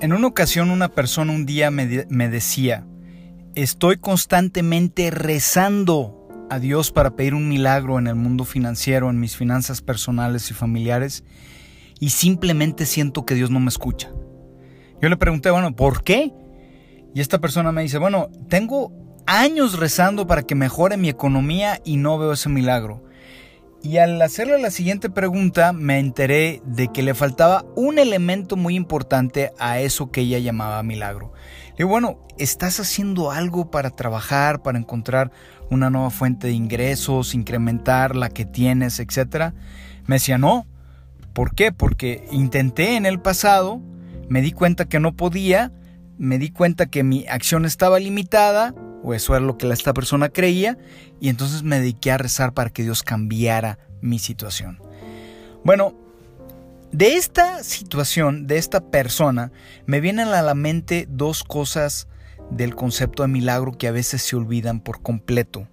En una ocasión una persona un día me, me, decía, estoy constantemente rezando a Dios para pedir un milagro en el mundo financiero, en mis finanzas personales y familiares, y simplemente siento que Dios no me escucha. Yo le pregunté, bueno, ¿por qué? Y esta persona me dice, bueno, tengo años rezando para que mejore mi economía y no veo ese milagro. Y al hacerle la siguiente pregunta me enteré de que le faltaba un elemento muy importante a eso que ella llamaba milagro. Le digo, bueno, ¿estás haciendo algo para trabajar, para encontrar una nueva fuente de ingresos, incrementar la que tienes, etcétera? Me decía, no. ¿Por qué? Porque intenté en el pasado, me di cuenta que no podía, me di cuenta que mi acción estaba limitada, o eso era lo que esta persona creía, y entonces me dediqué a rezar para que Dios cambiara mi situación. Bueno, de esta situación, de esta persona, me vienen a la mente dos cosas del concepto de milagro que a veces se olvidan por completo.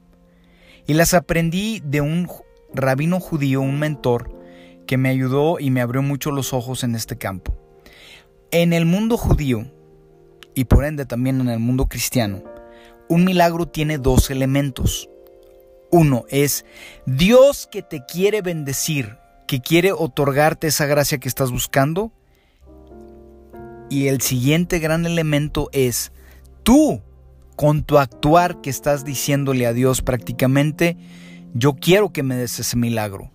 Y las aprendí de un rabino judío, un mentor, que me ayudó y me abrió mucho los ojos en este campo. En el mundo judío, y por ende también en el mundo cristiano, un milagro tiene dos elementos. Uno es Dios que te quiere bendecir, que quiere otorgarte esa gracia que estás buscando. Y el siguiente gran elemento es tú, con tu actuar que estás diciéndole a Dios prácticamente, yo quiero que me des ese milagro.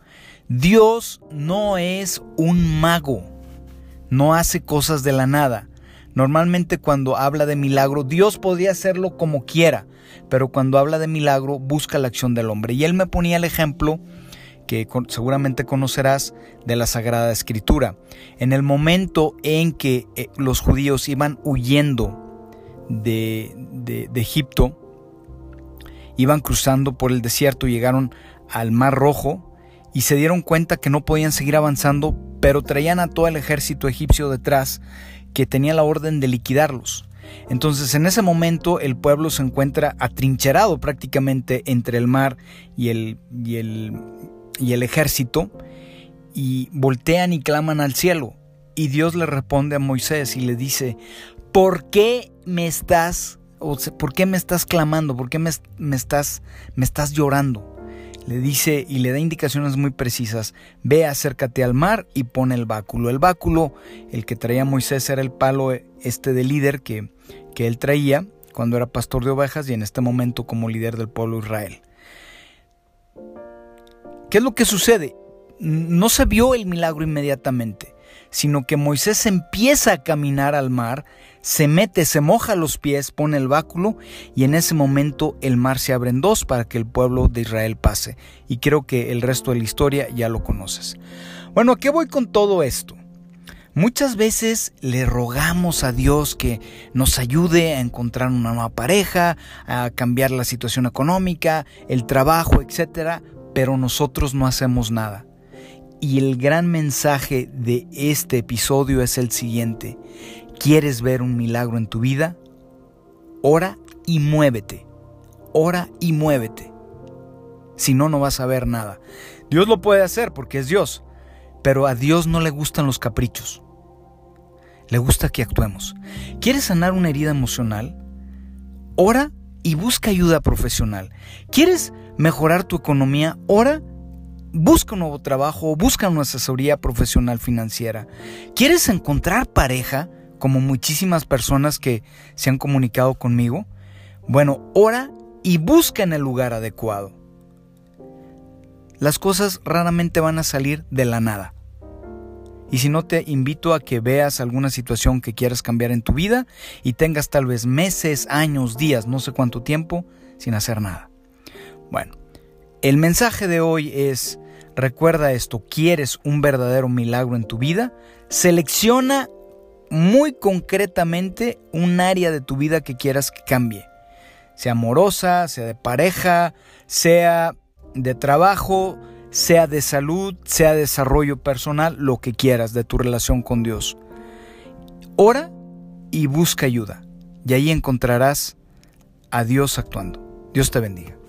Dios no es un mago, no hace cosas de la nada. Normalmente cuando habla de milagro, Dios podría hacerlo como quiera, pero cuando habla de milagro busca la acción del hombre. Y él me ponía el ejemplo que seguramente conocerás de la Sagrada Escritura. En el momento en que eh, los judíos iban huyendo de, de Egipto, iban cruzando por el desierto, llegaron al Mar Rojo y se dieron cuenta que no podían seguir avanzando, pero traían a todo el ejército egipcio detrás que tenía la orden de liquidarlos. Entonces en ese momento el pueblo se encuentra atrincherado prácticamente entre el mar y el, y el, y el ejército y voltean y claman al cielo. Y Dios le responde a Moisés y le dice, ¿por qué me estás, o por qué me estás clamando? ¿Por qué me, me, estás, me estás llorando? Le dice y le da indicaciones muy precisas. Ve, acércate al mar y pone el báculo. El báculo, el que traía Moisés, era el palo este de líder que, que él traía cuando era pastor de ovejas y en este momento como líder del pueblo Israel. ¿Qué es lo que sucede? No se vio el milagro inmediatamente, sino que Moisés empieza a caminar al mar, se mete, se moja los pies, pone el báculo y en ese momento el mar se abre en dos para que el pueblo de Israel pase. Y creo que el resto de la historia ya lo conoces. Bueno, ¿a qué voy con todo esto? Muchas veces le rogamos a Dios que nos ayude a encontrar una nueva pareja, a cambiar la situación económica, el trabajo, etc. Pero nosotros no hacemos nada. Y el gran mensaje de este episodio es el siguiente. ¿Quieres ver un milagro en tu vida? Ora y muévete. Ora y muévete. Si no, no vas a ver nada. Dios lo puede hacer porque es Dios, pero a Dios no le gustan los caprichos. Le gusta que actuemos. ¿Quieres sanar una herida emocional? Ora y busca ayuda profesional. ¿Quieres mejorar tu economía? Ora, busca un nuevo trabajo busca una asesoría profesional financiera. ¿Quieres encontrar pareja? como muchísimas personas que se han comunicado conmigo, bueno, ora y busca en el lugar adecuado. Las cosas raramente van a salir de la nada. Y si no, te invito a que veas alguna situación que quieras cambiar en tu vida y tengas tal vez meses, años, días, no sé cuánto tiempo, sin hacer nada. Bueno, el mensaje de hoy es, recuerda esto, ¿quieres un verdadero milagro en tu vida? Selecciona muy concretamente un área de tu vida que quieras que cambie. Sea amorosa, sea de pareja, sea de trabajo, sea de salud, sea desarrollo personal, lo que quieras de tu relación con Dios. Ora y busca ayuda. Y ahí encontrarás a Dios actuando. Dios te bendiga.